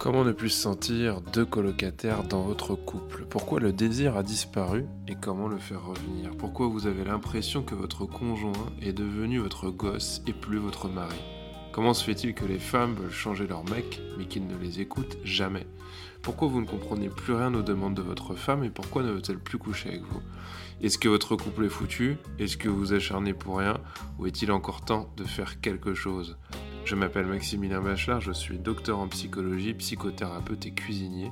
Comment ne plus se sentir deux colocataires dans votre couple? Pourquoi le désir a disparu et comment le faire revenir? Pourquoi vous avez l'impression que votre conjoint est devenu votre gosse et plus votre mari? Comment se fait-il que les femmes veulent changer leur mec mais qu'ils ne les écoutent jamais? Pourquoi vous ne comprenez plus rien aux demandes de votre femme et pourquoi ne veut-elle plus coucher avec vous? Est-ce que votre couple est foutu? Est-ce que vous acharnez pour rien? Ou est-il encore temps de faire quelque chose? Je m'appelle Maximilien Bachelard, je suis docteur en psychologie, psychothérapeute et cuisinier.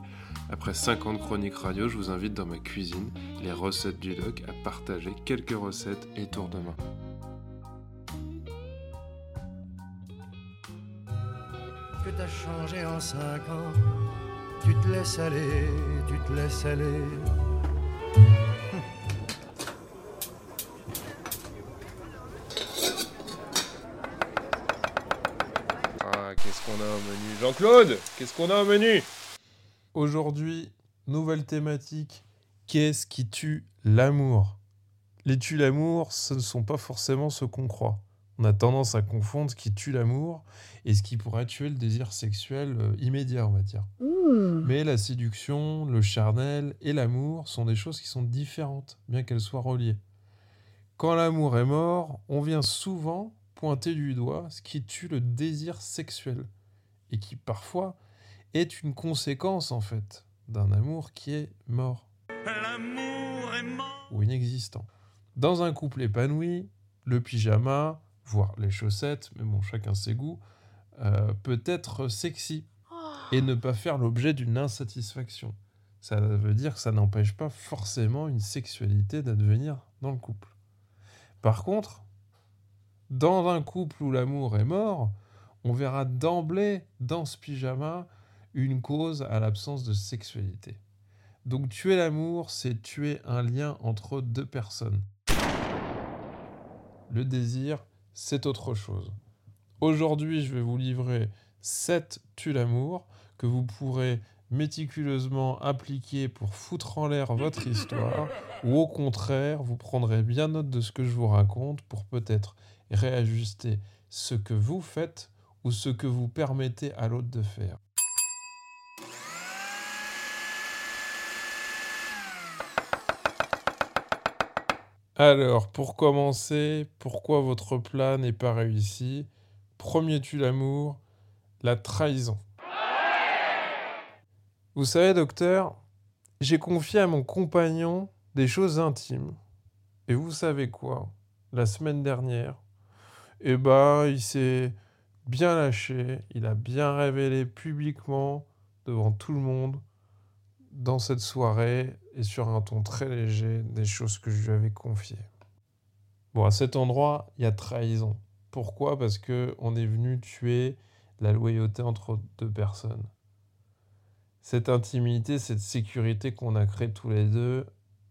Après 50 chroniques radio, je vous invite dans ma cuisine, les recettes du doc, à partager quelques recettes et tours de main. Que t'as changé en 5 ans, tu te laisses aller, tu te laisses aller. qu'est-ce qu'on a au menu Jean-Claude, qu'est-ce qu'on a au menu? Aujourd'hui, nouvelle thématique. Qu'est-ce qui tue l'amour? Les tue l'amour, ce ne sont pas forcément ce qu'on croit. On a tendance à confondre ce qui tue l'amour et ce qui pourrait tuer le désir sexuel euh, immédiat, on va dire. Mais la séduction, le charnel et l'amour sont des choses qui sont différentes, bien qu'elles soient reliées. Quand l'amour est mort, on vient souvent pointer du doigt ce qui tue le désir sexuel et qui parfois est une conséquence en fait d'un amour qui est mort ou inexistant. Dans un couple épanoui, le pyjama, voire les chaussettes, mais bon, chacun ses goûts, euh, peut être sexy et ne pas faire l'objet d'une insatisfaction. Ça veut dire que ça n'empêche pas forcément une sexualité d'advenir dans le couple. Par contre, dans un couple où l'amour est mort, on verra d'emblée dans ce pyjama une cause à l'absence de sexualité. Donc tuer l'amour, c'est tuer un lien entre deux personnes. Le désir, c'est autre chose. Aujourd'hui, je vais vous livrer 7 tuer l'amour que vous pourrez méticuleusement appliquer pour foutre en l'air votre histoire, ou au contraire, vous prendrez bien note de ce que je vous raconte pour peut-être réajuster ce que vous faites ou ce que vous permettez à l'autre de faire. Alors, pour commencer, pourquoi votre plan n'est pas réussi? Premier tue l'amour, la trahison. Vous savez, docteur, j'ai confié à mon compagnon des choses intimes. Et vous savez quoi? La semaine dernière, eh ben, il s'est bien lâché, il a bien révélé publiquement devant tout le monde dans cette soirée et sur un ton très léger des choses que je lui avais confiées. Bon, à cet endroit, il y a trahison. Pourquoi? Parce que on est venu tuer la loyauté entre deux personnes. Cette intimité, cette sécurité qu'on a créée tous les deux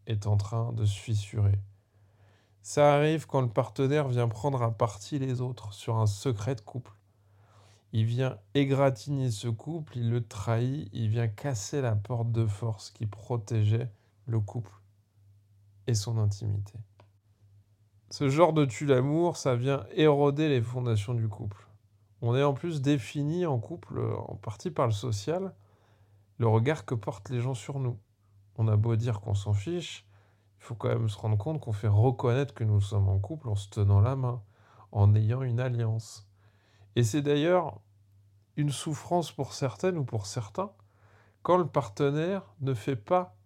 est en train de se fissurer. Ça arrive quand le partenaire vient prendre à partie les autres sur un secret de couple. Il vient égratigner ce couple, il le trahit, il vient casser la porte de force qui protégeait le couple et son intimité. Ce genre de tue l'amour, ça vient éroder les fondations du couple. On est en plus défini en couple en partie par le social, le regard que portent les gens sur nous. On a beau dire qu'on s'en fiche, il faut quand même se rendre compte qu'on fait reconnaître que nous sommes en couple en se tenant la main, en ayant une alliance. Et c'est d'ailleurs une souffrance pour certaines ou pour certains quand le partenaire ne fait pas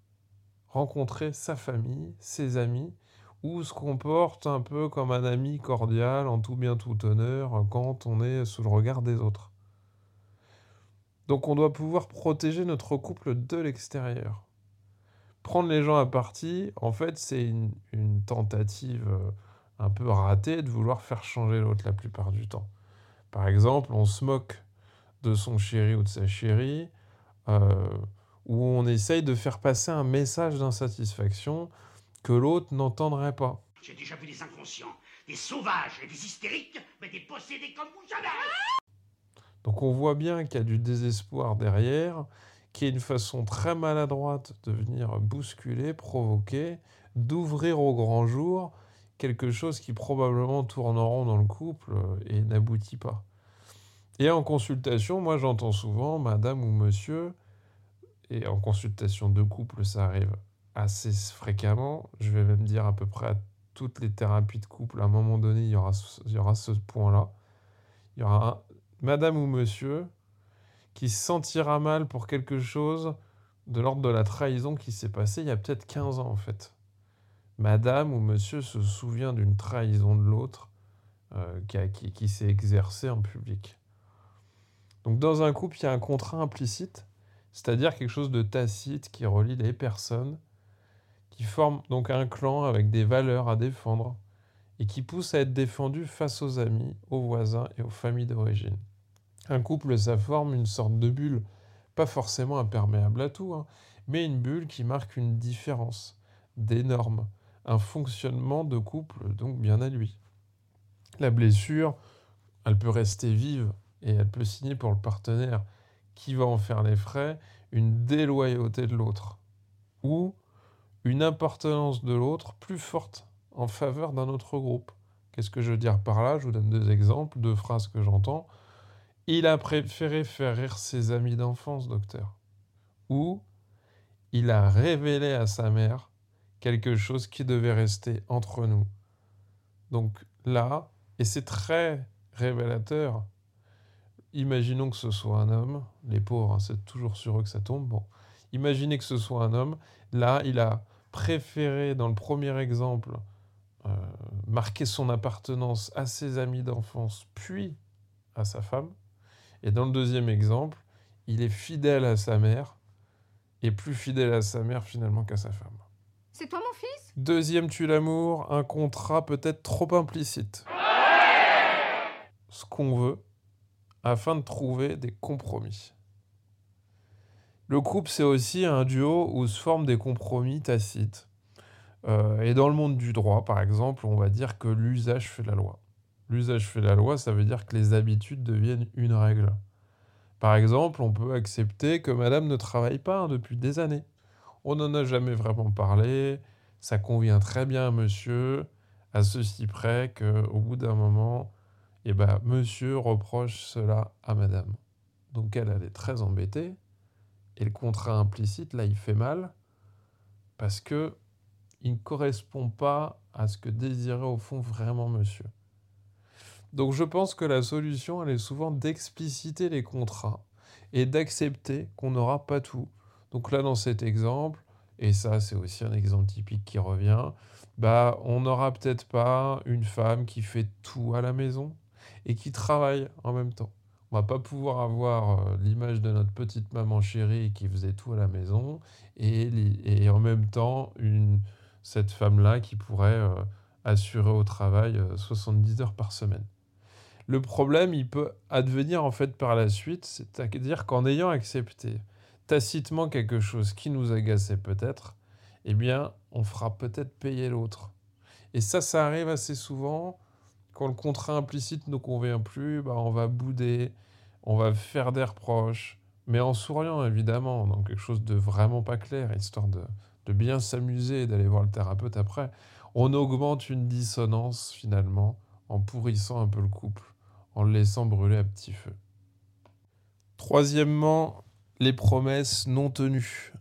rencontrer sa famille, ses amis, ou se comporte un peu comme un ami cordial, en tout bien tout honneur, quand on est sous le regard des autres. Donc on doit pouvoir protéger notre couple de l'extérieur prendre les gens à partie, en fait, c'est une, tentative euh, un peu ratée de vouloir faire changer l'autre la plupart du temps. Par exemple, on se moque de son chéri ou de sa chérie, euh, ou on essaye de faire passer un message d'insatisfaction que l'autre n'entendrait pas. J'ai déjà vu des inconscients, des sauvages et des hystériques, mais des possédés comme vous jamais Donc on voit bien qu'il y a du désespoir derrière, qui est une façon très maladroite de venir bousculer, provoquer, d'ouvrir au grand jour quelque chose qui probablement tourne en rond dans le couple et n'aboutit pas. Et en consultation, moi j'entends souvent madame ou monsieur, et en consultation de couple, ça arrive assez fréquemment. Je vais même dire à peu près à toutes les thérapies de couple, à un moment donné, il y aura, ce point-là. Il y aura madame ou monsieur qui se sentira mal pour quelque chose de l'ordre de la trahison qui s'est passé il y a peut-être 15 ans en fait. Madame ou monsieur se souvient d'une trahison de l'autre euh, qui, s'est exercée en public. Donc dans un couple, il y a un contrat implicite, c'est-à-dire quelque chose de tacite qui relie les personnes, qui forme donc un clan avec des valeurs à défendre et qui pousse à être défendu face aux amis, aux voisins et aux familles d'origine. Un couple, ça forme une sorte de bulle, pas forcément imperméable à tout, hein, mais une bulle qui marque une différence, des normes, un fonctionnement de couple donc bien à lui. La blessure, elle peut rester vive et elle peut signer pour le partenaire qui va en faire les frais une déloyauté de l'autre ou une appartenance de l'autre plus forte en faveur d'un autre groupe. Qu'est-ce que je veux dire par là? Je vous donne deux exemples, deux phrases que j'entends. Il a préféré faire rire ses amis d'enfance, docteur. Ou il a révélé à sa mère quelque chose qui devait rester entre nous. Donc là, et c'est très révélateur, imaginons que ce soit un homme, les pauvres, hein, c'est toujours sur eux que ça tombe, bon, imaginez que ce soit un homme, là, il a préféré, dans le premier exemple, euh, marquer son appartenance à ses amis d'enfance, puis à sa femme, et dans le deuxième exemple, il est fidèle à sa mère et plus fidèle à sa mère finalement qu'à sa femme. C'est toi mon fils? Deuxième tue l'amour, un contrat peut-être trop implicite. Ce qu'on veut afin de trouver des compromis. Le couple, c'est aussi un duo où se forment des compromis tacites. Euh, et dans le monde du droit, par exemple, on va dire que l'usage fait la loi. L'usage fait la loi, ça veut dire que les habitudes deviennent une règle. Par exemple, on peut accepter que madame ne travaille pas hein, depuis des années. On n'en a jamais vraiment parlé, ça convient très bien à monsieur, à ceci près qu'au bout d'un moment, eh ben, monsieur reproche cela à madame. Donc elle, elle est très embêtée, et le contrat implicite, là, il fait mal, parce que il ne correspond pas à ce que désirait au fond vraiment monsieur. Donc je pense que la solution, elle est souvent d'expliciter les contrats et d'accepter qu'on n'aura pas tout. Donc là, dans cet exemple, et ça c'est aussi un exemple typique qui revient, bah on n'aura peut-être pas une femme qui fait tout à la maison et qui travaille en même temps. On va pas pouvoir avoir euh, l'image de notre petite maman chérie qui faisait tout à la maison et, et en même temps cette femme-là qui pourrait euh, assurer au travail 70 euh, heures par semaine. Le problème, il peut advenir en fait par la suite, c'est-à-dire qu'en ayant accepté tacitement quelque chose qui nous agaçait peut-être, eh bien, on fera peut-être payer l'autre. Et ça, ça arrive assez souvent. Quand le contrat implicite ne nous convient plus, bah, on va bouder, on va faire des reproches, mais en souriant évidemment, dans quelque chose de vraiment pas clair, histoire de, de bien s'amuser et d'aller voir le thérapeute après. On augmente une dissonance finalement en pourrissant un peu le couple en le laissant brûler à petit feu. Troisièmement, les promesses non tenues.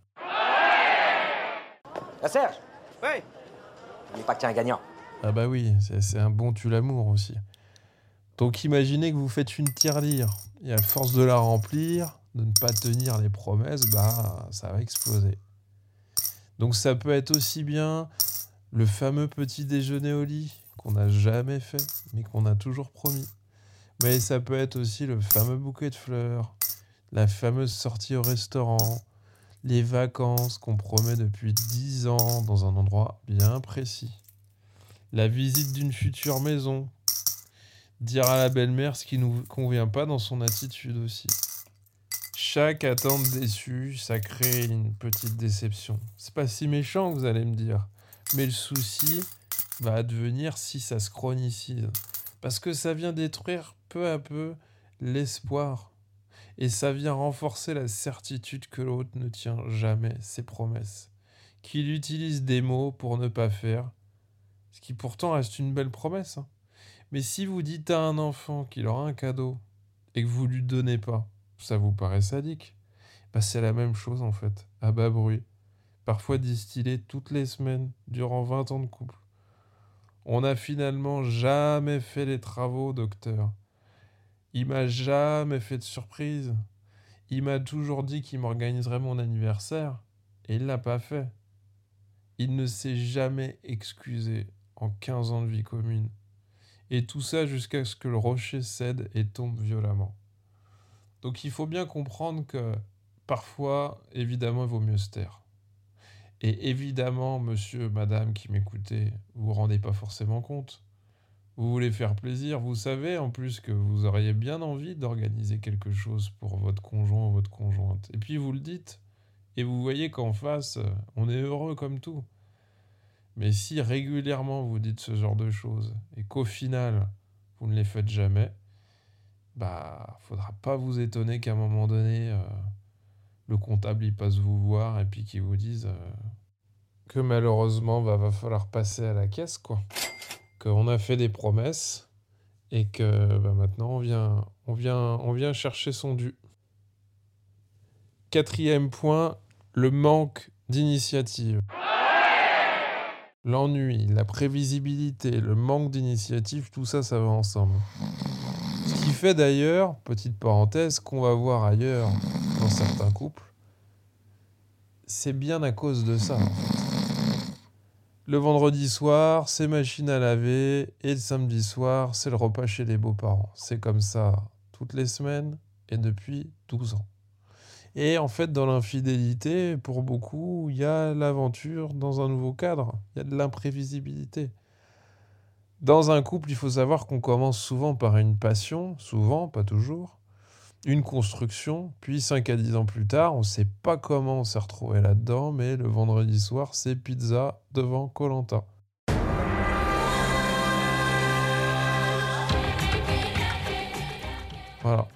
Ah Serge Oui N'oublie pas un gagnant. Ah bah oui, c'est un bon tue l'amour aussi. Donc imaginez que vous faites une tirelire et à force de la remplir, de ne pas tenir les promesses, bah ça va exploser. Donc ça peut être aussi bien le fameux petit déjeuner au lit qu'on n'a jamais fait mais qu'on a toujours promis. Mais ça peut être aussi le fameux bouquet de fleurs, la fameuse sortie au restaurant, les vacances qu'on promet depuis 10 ans dans un endroit bien précis, la visite d'une future maison, dire à la belle-mère ce qui ne nous convient pas dans son attitude aussi. Chaque attente déçue, ça crée une petite déception. C'est pas si méchant, vous allez me dire. Mais le souci va advenir si ça se chronicise. Parce que ça vient détruire peu à peu l'espoir. Et ça vient renforcer la certitude que l'autre ne tient jamais ses promesses. Qu'il utilise des mots pour ne pas faire. Ce qui pourtant reste une belle promesse. Hein. Mais si vous dites à un enfant qu'il aura un cadeau, et que vous lui donnez pas, ça vous paraît sadique bah, C'est la même chose en fait, à bas bruit. Parfois distillé toutes les semaines, durant 20 ans de couple. On n'a finalement jamais fait les travaux, docteur. Il m'a jamais fait de surprise. Il m'a toujours dit qu'il m'organiserait mon anniversaire, et il l'a pas fait. Il ne s'est jamais excusé en 15 ans de vie commune. Et tout ça jusqu'à ce que le rocher cède et tombe violemment. Donc il faut bien comprendre que parfois, évidemment, il vaut mieux se taire. Et évidemment, monsieur, madame qui m'écoutez, vous vous rendez pas forcément compte. Vous voulez faire plaisir, vous savez en plus que vous auriez bien envie d'organiser quelque chose pour votre conjoint ou votre conjointe. Et puis vous le dites, et vous voyez qu'en face, on est heureux comme tout. Mais si régulièrement vous dites ce genre de choses et qu'au final, vous ne les faites jamais, bah, faudra pas vous étonner qu'à un moment donné, euh, le comptable il passe vous voir et puis qu'il vous dise euh, que malheureusement, bah, va falloir passer à la caisse, quoi. Qu'on a fait des promesses et que bah, maintenant on vient, chercher son dû. Quatrième point, le manque d'initiative. L'ennui, la prévisibilité, le manque d'initiative, tout ça, ça va ensemble. Ce qui fait d'ailleurs, petite parenthèse, qu'on va voir ailleurs dans certains couples, c'est bien à cause de ça. Le vendredi soir, c'est machine à laver, et le samedi soir, c'est le repas chez les beaux-parents. C'est comme ça toutes les semaines et depuis 12 ans. Et en fait, dans l'infidélité, pour beaucoup, il y a l'aventure dans un nouveau cadre, il y a de l'imprévisibilité. Dans un couple, il faut savoir qu'on commence souvent par une passion, souvent, pas toujours, une construction, puis 5 à 10 ans plus tard, on ne sait pas comment on s'est retrouvé là-dedans, mais le vendredi soir, c'est pizza devant Colanta. Voilà.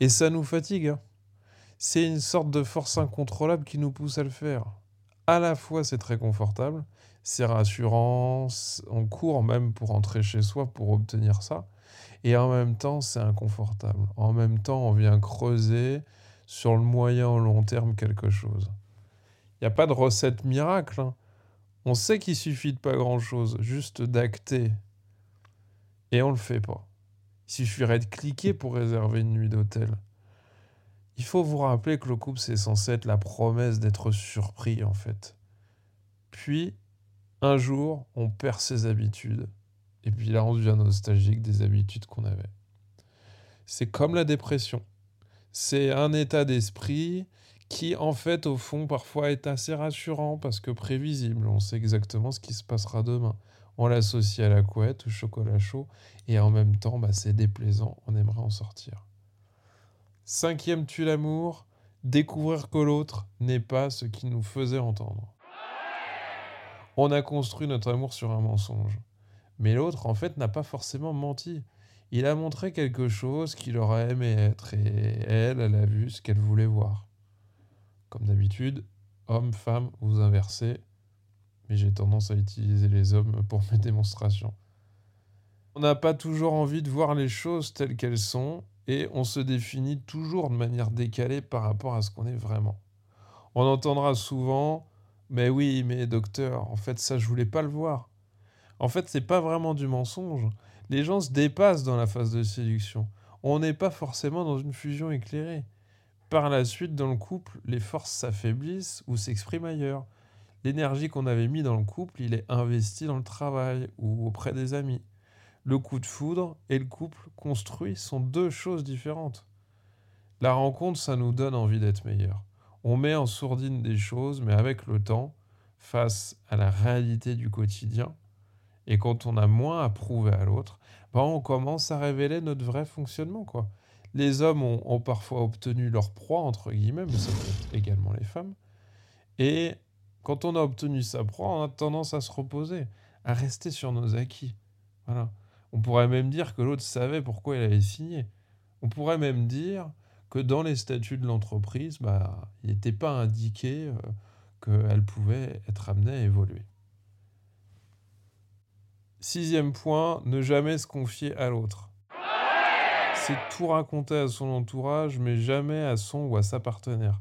Et ça nous fatigue. Hein. C'est une sorte de force incontrôlable qui nous pousse à le faire. À la fois, c'est très confortable, c'est rassurant, on court même pour rentrer chez soi pour obtenir ça. Et en même temps, c'est inconfortable. En même temps, on vient creuser sur le moyen ou long terme quelque chose. Il n'y a pas de recette miracle. Hein. On sait qu'il suffit de pas grand-chose, juste d'acter. Et on ne le fait pas. Il suffirait de cliquer pour réserver une nuit d'hôtel. Il faut vous rappeler que le couple, c'est censé être la promesse d'être surpris, en fait. Puis, un jour, on perd ses habitudes. Et puis là, on devient nostalgique des habitudes qu'on avait. C'est comme la dépression. C'est un état d'esprit qui, en fait, au fond, parfois est assez rassurant parce que prévisible. On sait exactement ce qui se passera demain. On l'associe à la couette, au chocolat chaud, et en même temps, bah, c'est déplaisant. On aimerait en sortir. Cinquième tue l'amour, découvrir que l'autre n'est pas ce qu'il nous faisait entendre. On a construit notre amour sur un mensonge. Mais l'autre, en fait, n'a pas forcément menti. Il a montré quelque chose qu'il aurait aimé être, et elle, elle a vu ce qu'elle voulait voir. Comme d'habitude, homme, femme, vous inversez, mais j'ai tendance à utiliser les hommes pour mes démonstrations. On n'a pas toujours envie de voir les choses telles qu'elles sont, et on se définit toujours de manière décalée par rapport à ce qu'on est vraiment. On entendra souvent Mais oui, mais docteur, en fait, ça, je voulais pas le voir. En fait, c'est pas vraiment du mensonge. Les gens se dépassent dans la phase de séduction. On n'est pas forcément dans une fusion éclairée. Par la suite, dans le couple, les forces s'affaiblissent ou s'expriment ailleurs. L'énergie qu'on avait mis dans le couple, il est investi dans le travail ou auprès des amis. Le coup de foudre et le couple construit sont deux choses différentes. La rencontre, ça nous donne envie d'être meilleur. On met en sourdine des choses, mais avec le temps, face à la réalité du quotidien, et quand on a moins à prouver à l'autre, ben on commence à révéler notre vrai fonctionnement. quoi. Les hommes ont, parfois obtenu leur proie, entre guillemets, mais ça peut être également les femmes. Et quand on a obtenu sa proie, on a tendance à se reposer, à rester sur nos acquis. Voilà. On pourrait même dire que l'autre savait pourquoi il avait signé. On pourrait même dire que dans les statuts de l'entreprise, bah, il n'était pas indiqué euh, qu'elle pouvait être amenée à évoluer. Sixième point, ne jamais se confier à l'autre. c'est tout raconter à son entourage, mais jamais à son ou à sa partenaire.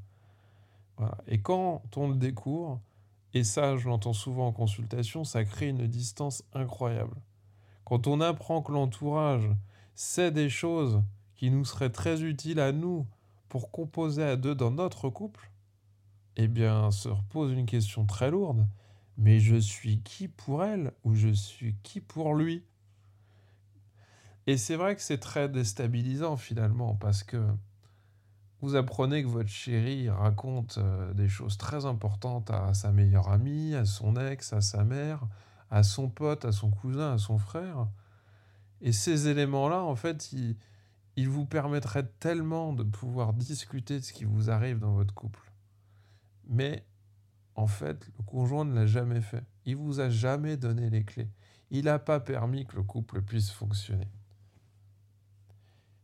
Et quand on le découvre, et ça je l'entends souvent en consultation, ça crée une distance incroyable. Quand on apprend que l'entourage sait des choses qui nous seraient très utiles à nous pour composer à deux dans notre couple, eh bien se repose une question très lourde. Mais je suis qui pour elle ou je suis qui pour lui? Et c'est vrai que c'est très déstabilisant finalement parce que vous apprenez que votre chéri raconte euh, des choses très importantes à sa meilleure amie, à son ex, à sa mère, à son pote, à son cousin, à son frère. Et ces éléments-là, en fait, ils, ils vous permettraient tellement de pouvoir discuter de ce qui vous arrive dans votre couple. Mais en fait, le conjoint ne l'a jamais fait. Il vous a jamais donné les clés. Il n'a pas permis que le couple puisse fonctionner.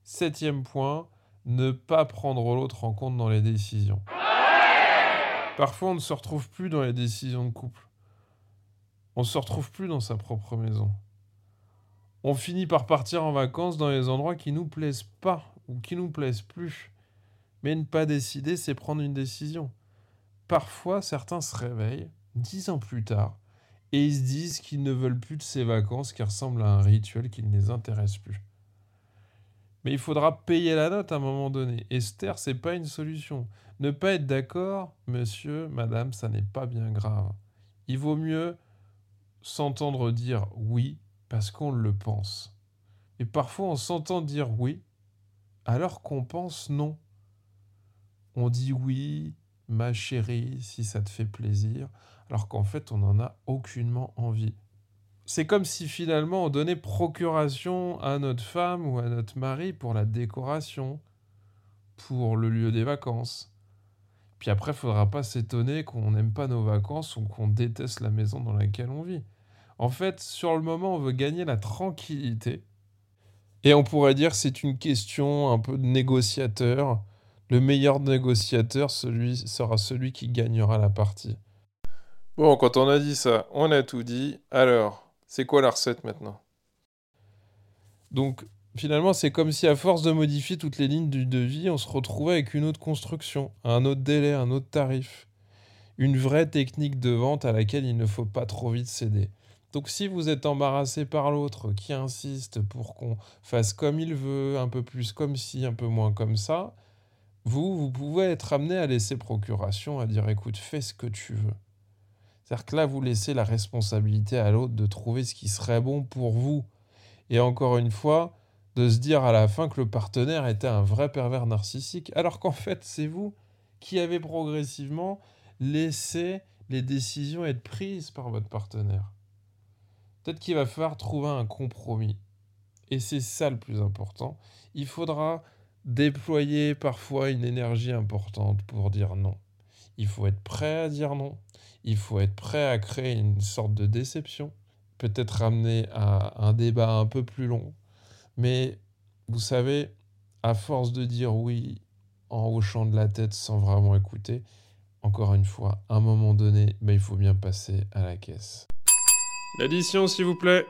Septième point, ne pas prendre l'autre en compte dans les décisions. Parfois, on ne se retrouve plus dans les décisions de couple. On ne se retrouve plus dans sa propre maison. On finit par partir en vacances dans les endroits qui nous plaisent pas ou qui nous plaisent plus. Mais ne pas décider, c'est prendre une décision. Parfois, certains se réveillent dix ans plus tard et ils se disent qu'ils ne veulent plus de ces vacances qui ressemblent à un rituel qui ne les intéresse plus. Mais il faudra payer la note à un moment donné. Esther, c'est pas une solution. Ne pas être d'accord, monsieur, madame, ça n'est pas bien grave. Il vaut mieux s'entendre dire oui parce qu'on le pense. Et parfois, on s'entend dire oui alors qu'on pense non. On dit oui, ma chérie, si ça te fait plaisir, alors qu'en fait, on n'en a aucunement envie c'est comme si finalement on donnait procuration à notre femme ou à notre mari pour la décoration, pour le lieu des vacances. Puis après, il faudra pas s'étonner qu'on n'aime pas nos vacances ou qu'on déteste la maison dans laquelle on vit. En fait, sur le moment, on veut gagner la tranquillité. Et on pourrait dire que c'est une question un peu de négociateur. Le meilleur négociateur celui, sera celui qui gagnera la partie. Bon, quand on a dit ça, on a tout dit. Alors, c'est quoi la recette maintenant? Donc finalement, c'est comme si à force de modifier toutes les lignes du devis, on se retrouvait avec une autre construction, un autre délai, un autre tarif. Une vraie technique de vente à laquelle il ne faut pas trop vite céder. Donc si vous êtes embarrassé par l'autre qui insiste pour qu'on fasse comme il veut, un peu plus comme ci, un peu moins comme ça, vous, vous pouvez être amené à laisser procuration, à dire écoute, fais ce que tu veux. C'est-à-dire que là, vous laissez la responsabilité à l'autre de trouver ce qui serait bon pour vous. Et encore une fois, de se dire à la fin que le partenaire était un vrai pervers narcissique, alors qu'en fait, c'est vous qui avez progressivement laissé les décisions être prises par votre partenaire. Peut-être qu'il va falloir trouver un compromis. Et c'est ça le plus important. Il faudra déployer parfois une énergie importante pour dire non. Il faut être prêt à dire non il faut être prêt à créer une sorte de déception, peut-être ramener à un débat un peu plus long. Mais vous savez, à force de dire oui en hochant de la tête sans vraiment écouter, encore une fois, à un moment donné, ben, il faut bien passer à la caisse. L'addition, s'il vous plaît.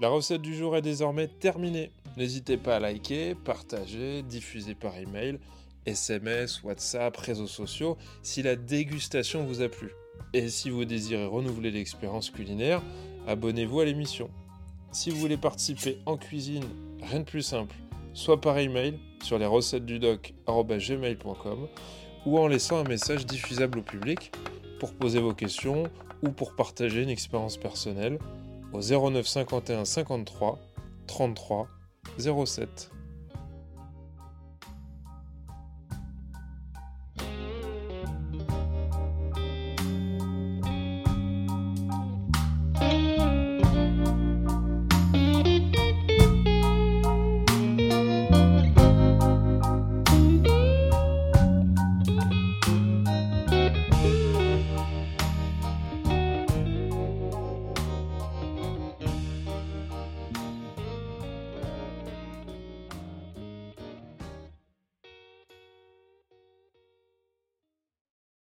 La recette du jour est désormais terminée. N'hésitez pas à liker, partager, diffuser par email, SMS, WhatsApp, réseaux sociaux si la dégustation vous a plu. Et si vous désirez renouveler l'expérience culinaire, abonnez-vous à l'émission. Si vous voulez participer en cuisine, rien de plus simple, soit par email sur les recettes du doc@gmail.com ou en laissant un message diffusable au public pour poser vos questions ou pour partager une expérience personnelle au 09 51 53 33 07.